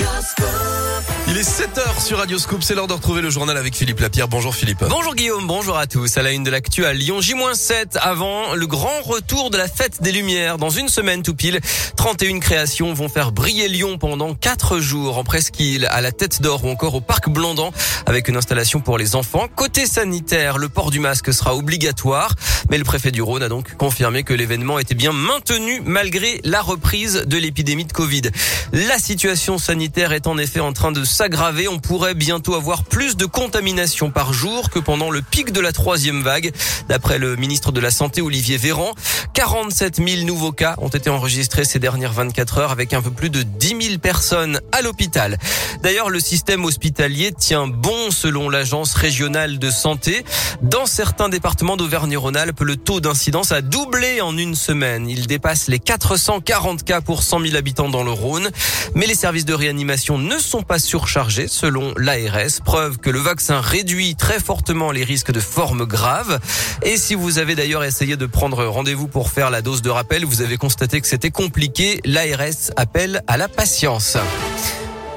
Il est 7h sur Radio Scoop, c'est l'heure de retrouver le journal avec Philippe Lapierre. Bonjour Philippe. Bonjour Guillaume, bonjour à tous. À la une de l'actu Lyon, J-7 avant le grand retour de la fête des Lumières. Dans une semaine tout pile, 31 créations vont faire briller Lyon pendant 4 jours en presqu'île, à la Tête d'Or ou encore au Parc Blandan avec une installation pour les enfants. Côté sanitaire, le port du masque sera obligatoire, mais le préfet du Rhône a donc confirmé que l'événement était bien maintenu malgré la reprise de l'épidémie de Covid. La situation sanitaire est en effet en train de s'aggraver. On pourrait bientôt avoir plus de contamination par jour que pendant le pic de la troisième vague. D'après le ministre de la Santé, Olivier Véran, 47 000 nouveaux cas ont été enregistrés ces dernières 24 heures avec un peu plus de 10 000 personnes à l'hôpital. D'ailleurs, le système hospitalier tient bon selon l'agence régionale de santé. Dans certains départements d'Auvergne-Rhône-Alpes, le taux d'incidence a doublé en une semaine. Il dépasse les 440 cas pour 100 000 habitants dans le Rhône. Mais les services de réanimation ne sont pas surchargés selon l'ARS, preuve que le vaccin réduit très fortement les risques de formes graves. Et si vous avez d'ailleurs essayé de prendre rendez-vous pour faire la dose de rappel, vous avez constaté que c'était compliqué, l'ARS appelle à la patience.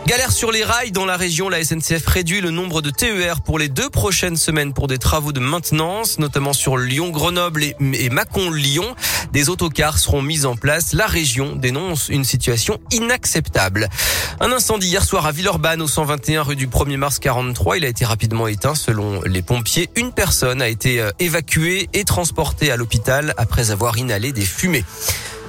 Galère sur les rails dans la région, la SNCF réduit le nombre de TER pour les deux prochaines semaines pour des travaux de maintenance, notamment sur Lyon-Grenoble et Mâcon-Lyon. Des autocars seront mis en place. La région dénonce une situation inacceptable. Un incendie hier soir à Villeurbanne au 121 rue du 1er mars 43. Il a été rapidement éteint selon les pompiers. Une personne a été euh, évacuée et transportée à l'hôpital après avoir inhalé des fumées.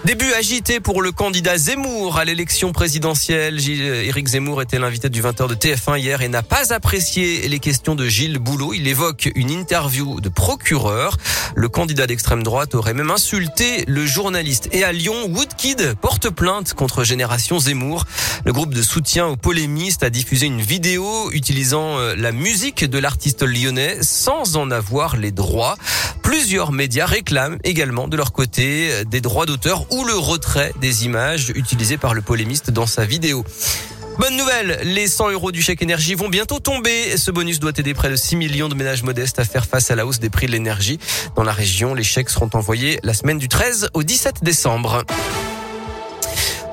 Début agité pour le candidat Zemmour à l'élection présidentielle. Éric Zemmour était l'invité du 20h de TF1 hier et n'a pas apprécié les questions de Gilles Boulot. Il évoque une interview de procureur. Le candidat d'extrême droite aurait même insulté le journaliste. Et à Lyon, Woodkid porte plainte contre Génération Zemmour. Le groupe de soutien aux polémistes a diffusé une vidéo utilisant euh, la musique de l'artiste lyonnais sans en avoir les droits. Plusieurs médias réclament également de leur côté euh, des droits d'auteur ou le retrait des images utilisées par le polémiste dans sa vidéo. Bonne nouvelle, les 100 euros du chèque énergie vont bientôt tomber. Ce bonus doit aider près de 6 millions de ménages modestes à faire face à la hausse des prix de l'énergie. Dans la région, les chèques seront envoyés la semaine du 13 au 17 décembre.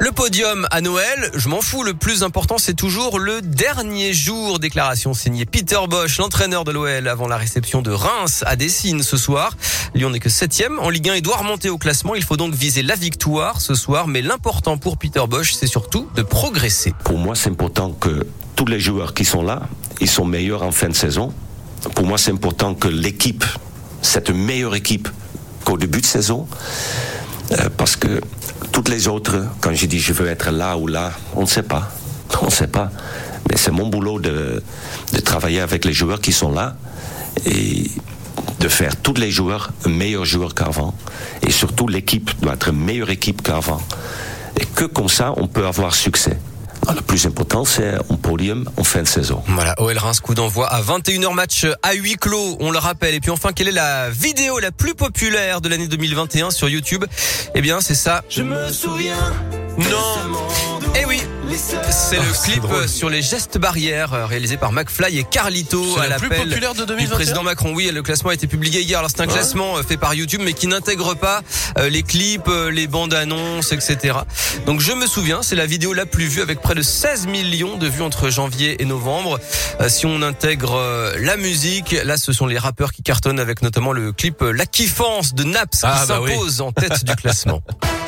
Le podium à Noël, je m'en fous. Le plus important, c'est toujours le dernier jour. Déclaration signée Peter Bosch, l'entraîneur de l'OL, avant la réception de Reims à Dessine ce soir. Lyon n'est que septième en Ligue 1 et doit remonter au classement. Il faut donc viser la victoire ce soir. Mais l'important pour Peter Bosch, c'est surtout de progresser. Pour moi, c'est important que tous les joueurs qui sont là, ils sont meilleurs en fin de saison. Pour moi, c'est important que l'équipe, cette meilleure équipe qu'au début de saison, euh, parce que toutes les autres, quand je dis je veux être là ou là, on ne sait pas. On ne sait pas. Mais c'est mon boulot de, travailler avec les joueurs qui sont là et de faire tous les joueurs meilleurs joueurs qu'avant. Et surtout, l'équipe doit être meilleure équipe qu'avant. Et que comme ça, on peut avoir succès. Ah, le plus important, c'est un podium en fin de saison. Voilà, OL Reims, coup d'envoi à 21h match à huis clos, on le rappelle. Et puis enfin, quelle est la vidéo la plus populaire de l'année 2021 sur YouTube? Eh bien, c'est ça. Je me souviens. Non. C'est le clip sur les gestes barrières euh, réalisé par McFly et Carlito à la plus l'appel populaire de du 2021? président Macron. Oui, le classement a été publié hier. Alors c'est un classement euh, fait par YouTube mais qui n'intègre pas euh, les clips, les bandes annonces, etc. Donc je me souviens, c'est la vidéo la plus vue avec près de 16 millions de vues entre janvier et novembre. Si on intègre la musique, là ce sont les rappeurs qui cartonnent avec notamment le clip La Kiffance de Naps Ah, qui bah oui. s'impose en tête du classement.